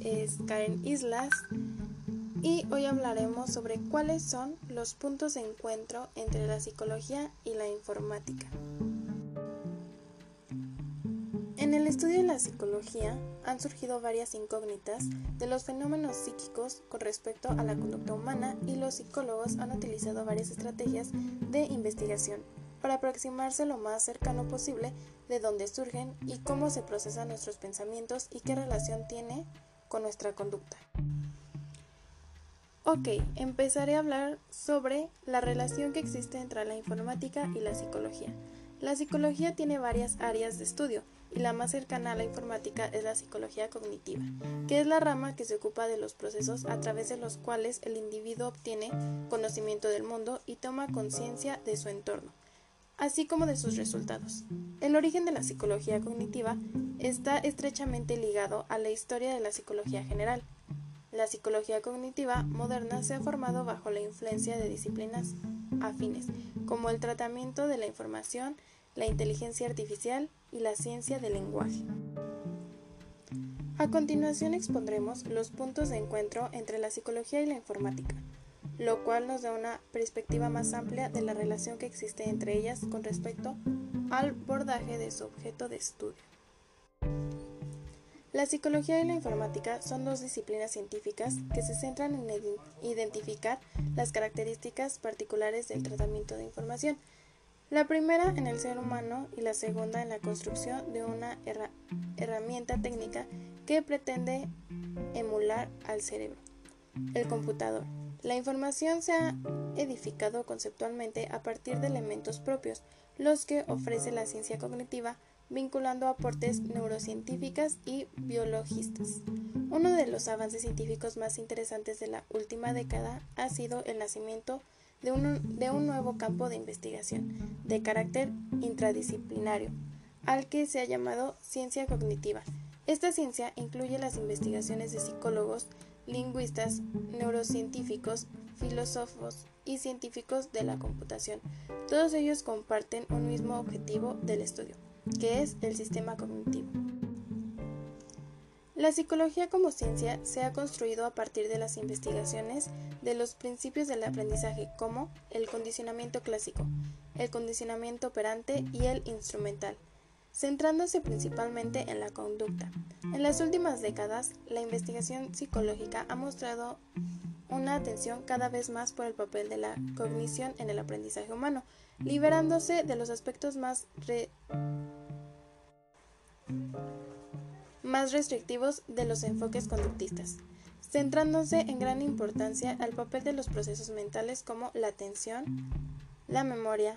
es Karen Islas y hoy hablaremos sobre cuáles son los puntos de encuentro entre la psicología y la informática. En el estudio de la psicología han surgido varias incógnitas de los fenómenos psíquicos con respecto a la conducta humana y los psicólogos han utilizado varias estrategias de investigación para aproximarse lo más cercano posible de dónde surgen y cómo se procesan nuestros pensamientos y qué relación tiene con nuestra conducta. Ok, empezaré a hablar sobre la relación que existe entre la informática y la psicología. La psicología tiene varias áreas de estudio y la más cercana a la informática es la psicología cognitiva, que es la rama que se ocupa de los procesos a través de los cuales el individuo obtiene conocimiento del mundo y toma conciencia de su entorno, así como de sus resultados. El origen de la psicología cognitiva está estrechamente ligado a la historia de la psicología general. La psicología cognitiva moderna se ha formado bajo la influencia de disciplinas afines, como el tratamiento de la información, la inteligencia artificial y la ciencia del lenguaje. A continuación expondremos los puntos de encuentro entre la psicología y la informática, lo cual nos da una perspectiva más amplia de la relación que existe entre ellas con respecto al bordaje de su objeto de estudio. La psicología y la informática son dos disciplinas científicas que se centran en identificar las características particulares del tratamiento de información. La primera en el ser humano y la segunda en la construcción de una herramienta técnica que pretende emular al cerebro, el computador. La información se ha edificado conceptualmente a partir de elementos propios, los que ofrece la ciencia cognitiva vinculando aportes neurocientíficas y biologistas. Uno de los avances científicos más interesantes de la última década ha sido el nacimiento de un, de un nuevo campo de investigación de carácter intradisciplinario, al que se ha llamado ciencia cognitiva. Esta ciencia incluye las investigaciones de psicólogos, lingüistas, neurocientíficos, filósofos y científicos de la computación. Todos ellos comparten un mismo objetivo del estudio que es el sistema cognitivo. La psicología como ciencia se ha construido a partir de las investigaciones de los principios del aprendizaje como el condicionamiento clásico, el condicionamiento operante y el instrumental, centrándose principalmente en la conducta. En las últimas décadas, la investigación psicológica ha mostrado una atención cada vez más por el papel de la cognición en el aprendizaje humano, liberándose de los aspectos más más restrictivos de los enfoques conductistas, centrándose en gran importancia al papel de los procesos mentales como la atención, la memoria,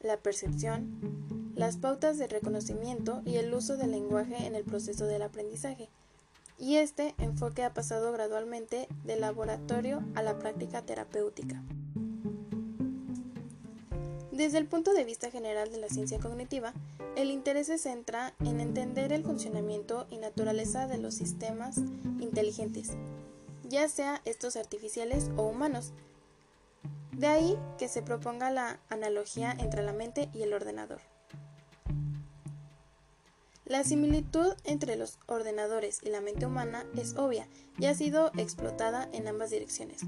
la percepción, las pautas de reconocimiento y el uso del lenguaje en el proceso del aprendizaje. Y este enfoque ha pasado gradualmente del laboratorio a la práctica terapéutica. Desde el punto de vista general de la ciencia cognitiva, el interés se centra en entender el funcionamiento y naturaleza de los sistemas inteligentes, ya sea estos artificiales o humanos. De ahí que se proponga la analogía entre la mente y el ordenador. La similitud entre los ordenadores y la mente humana es obvia y ha sido explotada en ambas direcciones.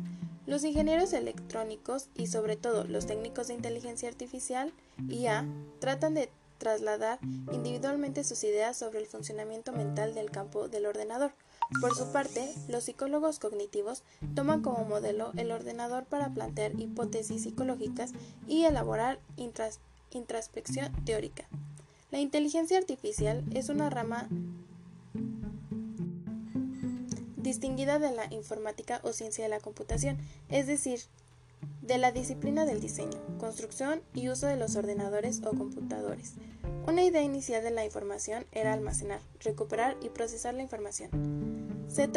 Los ingenieros electrónicos y sobre todo los técnicos de inteligencia artificial, IA, tratan de trasladar individualmente sus ideas sobre el funcionamiento mental del campo del ordenador. Por su parte, los psicólogos cognitivos toman como modelo el ordenador para plantear hipótesis psicológicas y elaborar introspección teórica. La inteligencia artificial es una rama distinguida de la informática o ciencia de la computación, es decir, de la disciplina del diseño, construcción y uso de los ordenadores o computadores. Una idea inicial de la información era almacenar, recuperar y procesar la información. Se,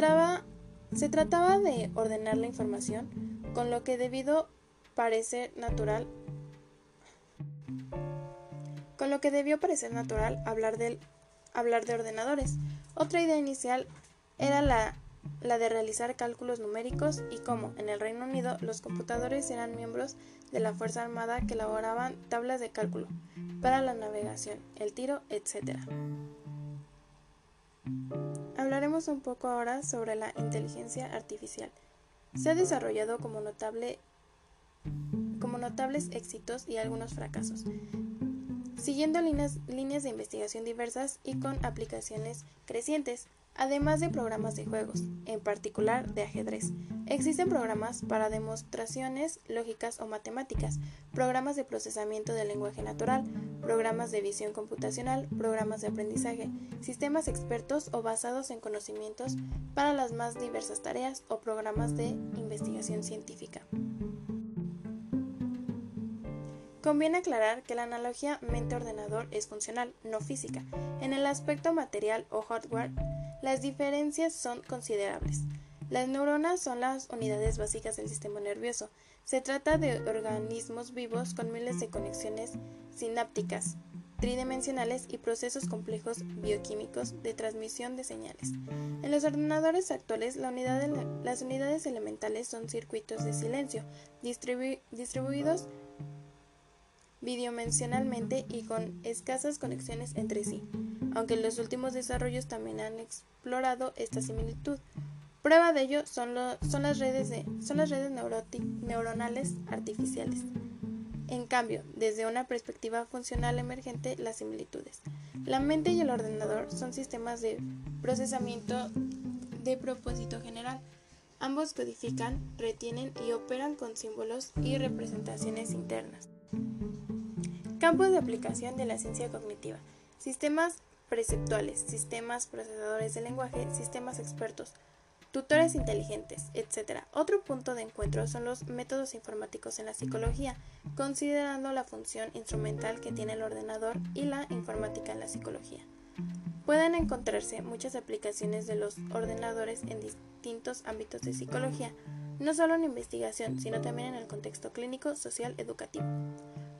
se trataba de ordenar la información con lo que debido parecer natural con lo que debió parecer natural hablar, hablar de ordenadores. Otra idea inicial era la la de realizar cálculos numéricos y cómo, en el Reino Unido, los computadores eran miembros de la Fuerza Armada que elaboraban tablas de cálculo para la navegación, el tiro, etc. Hablaremos un poco ahora sobre la inteligencia artificial. Se ha desarrollado como, notable, como notables éxitos y algunos fracasos, siguiendo líneas, de investigación diversas y con aplicaciones crecientes además de programas de juegos, en particular de ajedrez. Existen programas para demostraciones lógicas o matemáticas, programas de procesamiento del lenguaje natural, programas de visión computacional, programas de aprendizaje, sistemas expertos o basados en conocimientos para las más diversas tareas o programas de investigación científica. Conviene aclarar que la analogía mente-ordenador es funcional, no física. En el aspecto material o hardware, las diferencias son considerables. Las neuronas son las unidades básicas del sistema nervioso. Se trata de organismos vivos con miles de conexiones sinápticas, tridimensionales y procesos complejos bioquímicos de transmisión de señales. En los ordenadores actuales, las unidades elementales son circuitos de silencio, distribuidos bidimensionalmente y con escasas conexiones entre sí, aunque los últimos desarrollos también han explorado esta similitud. Prueba de ello son, las redes neuronales artificiales. En cambio, desde una perspectiva funcional emergente, las similitudes. La mente y el ordenador son sistemas de procesamiento de propósito general. Ambos codifican, retienen y operan con símbolos y representaciones internas. Campos de aplicación de la ciencia cognitiva. Sistemas preceptuales, sistemas procesadores de lenguaje, sistemas expertos, tutores inteligentes, etc. Otro punto de encuentro son los métodos informáticos en la psicología, considerando la función instrumental que tiene el ordenador y la informática en la psicología. Pueden encontrarse muchas aplicaciones de los ordenadores en distintos ámbitos de psicología, no solo en investigación, sino también en el contexto clínico, social, educativo.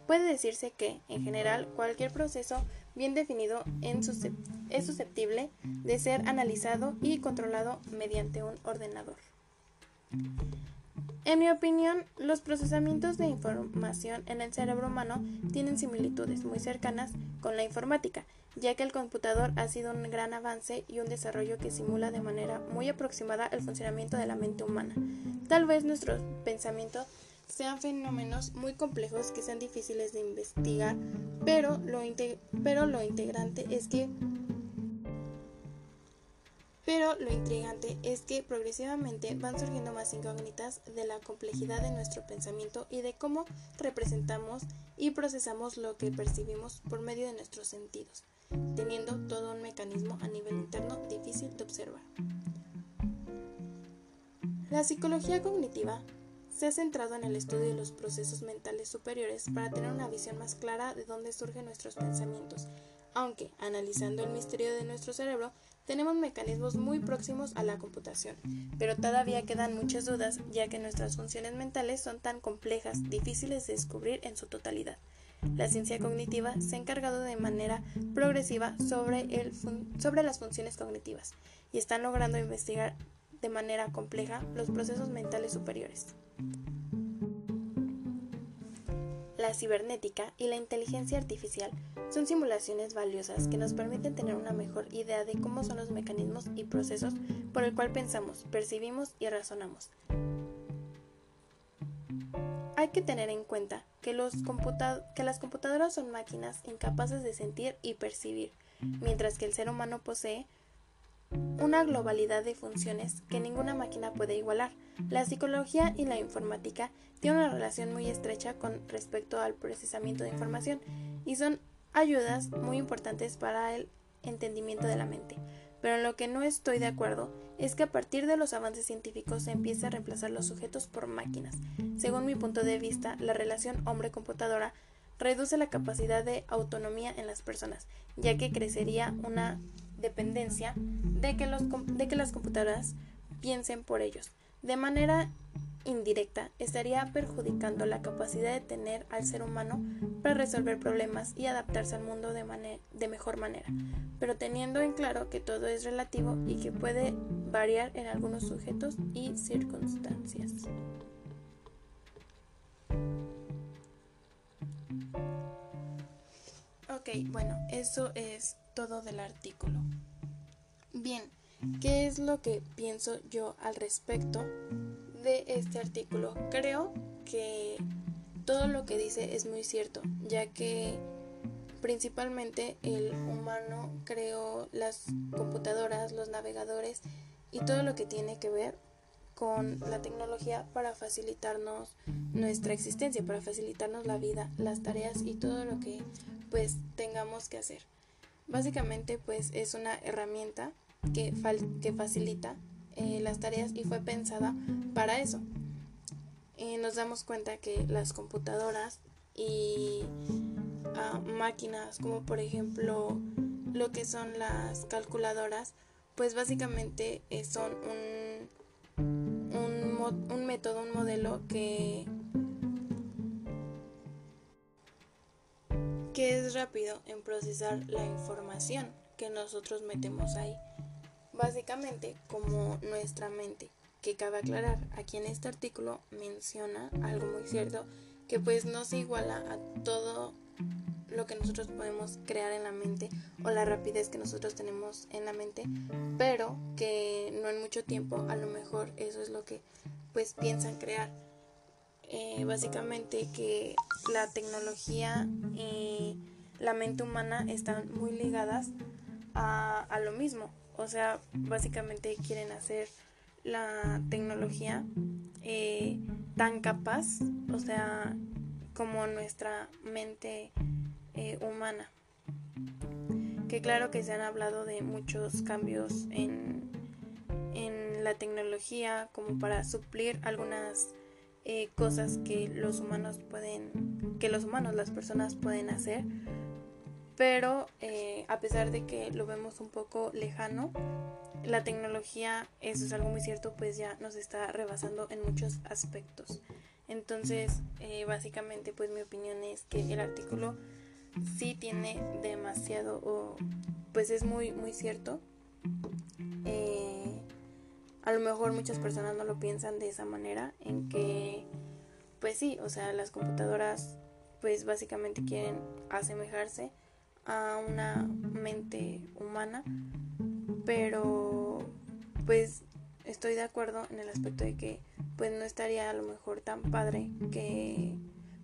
Puede decirse que, en general, cualquier proceso bien definido es susceptible de ser analizado y controlado mediante un ordenador. En mi opinión, los procesamientos de información en el cerebro humano tienen similitudes muy cercanas con la informática, ya que el computador ha sido un gran avance y un desarrollo que simula de manera muy aproximada el funcionamiento de la mente humana. Tal vez nuestro pensamiento sean fenómenos muy complejos que sean difíciles de investigar, pero lo, pero lo integrante es que pero lo intrigante es que progresivamente van surgiendo más incógnitas de la complejidad de nuestro pensamiento y de cómo representamos y procesamos lo que percibimos por medio de nuestros sentidos, teniendo todo un mecanismo a nivel interno difícil de observar. La psicología cognitiva se ha centrado en el estudio de los procesos mentales superiores para tener una visión más clara de dónde surgen nuestros pensamientos, aunque, analizando el misterio de nuestro cerebro, tenemos mecanismos muy próximos a la computación, pero todavía quedan muchas dudas ya que nuestras funciones mentales son tan complejas, difíciles de descubrir en su totalidad. La ciencia cognitiva se ha encargado de manera progresiva sobre, el sobre las funciones cognitivas y están logrando investigar de manera compleja los procesos mentales superiores. La cibernética y la inteligencia artificial son simulaciones valiosas que nos permiten tener una mejor idea de cómo son los mecanismos y procesos por el cual pensamos, percibimos y razonamos. Hay que tener en cuenta que, los que las computadoras son máquinas incapaces de sentir y percibir, mientras que el ser humano posee una globalidad de funciones que ninguna máquina puede igualar. La psicología y la informática tienen una relación muy estrecha con respecto al procesamiento de información y son ayudas muy importantes para el entendimiento de la mente. Pero en lo que no estoy de acuerdo es que a partir de los avances científicos se empiece a reemplazar los sujetos por máquinas. Según mi punto de vista, la relación hombre-computadora reduce la capacidad de autonomía en las personas, ya que crecería una dependencia de que, los, de que las computadoras piensen por ellos. De manera indirecta, estaría perjudicando la capacidad de tener al ser humano para resolver problemas y adaptarse al mundo de, de mejor manera, pero teniendo en claro que todo es relativo y que puede variar en algunos sujetos y circunstancias. Ok, bueno, eso es todo del artículo. Bien, ¿Qué es lo que pienso yo al respecto de este artículo? Creo que todo lo que dice es muy cierto, ya que principalmente el humano creó las computadoras, los navegadores y todo lo que tiene que ver con la tecnología para facilitarnos nuestra existencia, para facilitarnos la vida, las tareas y todo lo que pues tengamos que hacer. Básicamente pues es una herramienta que, que facilita eh, las tareas y fue pensada para eso. Eh, nos damos cuenta que las computadoras y ah, máquinas como por ejemplo lo que son las calculadoras pues básicamente eh, son un, un, un método, un modelo que que es rápido en procesar la información que nosotros metemos ahí. Básicamente como nuestra mente, que cabe aclarar, aquí en este artículo menciona algo muy cierto, que pues no se iguala a todo lo que nosotros podemos crear en la mente o la rapidez que nosotros tenemos en la mente, pero que no en mucho tiempo a lo mejor eso es lo que pues piensan crear. Eh, básicamente que la tecnología y la mente humana están muy ligadas a, a lo mismo. O sea, básicamente quieren hacer la tecnología eh, tan capaz, o sea, como nuestra mente eh, humana. Que claro que se han hablado de muchos cambios en, en la tecnología como para suplir algunas eh, cosas que los humanos pueden, que los humanos, las personas pueden hacer, pero eh, a pesar de que lo vemos un poco lejano, la tecnología, eso es algo muy cierto, pues ya nos está rebasando en muchos aspectos. Entonces, eh, básicamente, pues mi opinión es que el artículo sí tiene demasiado, o pues es muy, muy cierto. A lo mejor muchas personas no lo piensan de esa manera, en que, pues sí, o sea, las computadoras pues básicamente quieren asemejarse a una mente humana, pero pues estoy de acuerdo en el aspecto de que pues no estaría a lo mejor tan padre que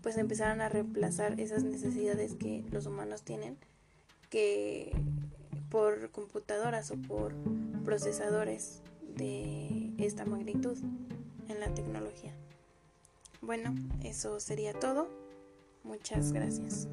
pues empezaran a reemplazar esas necesidades que los humanos tienen que por computadoras o por procesadores de esta magnitud en la tecnología. Bueno, eso sería todo. Muchas gracias.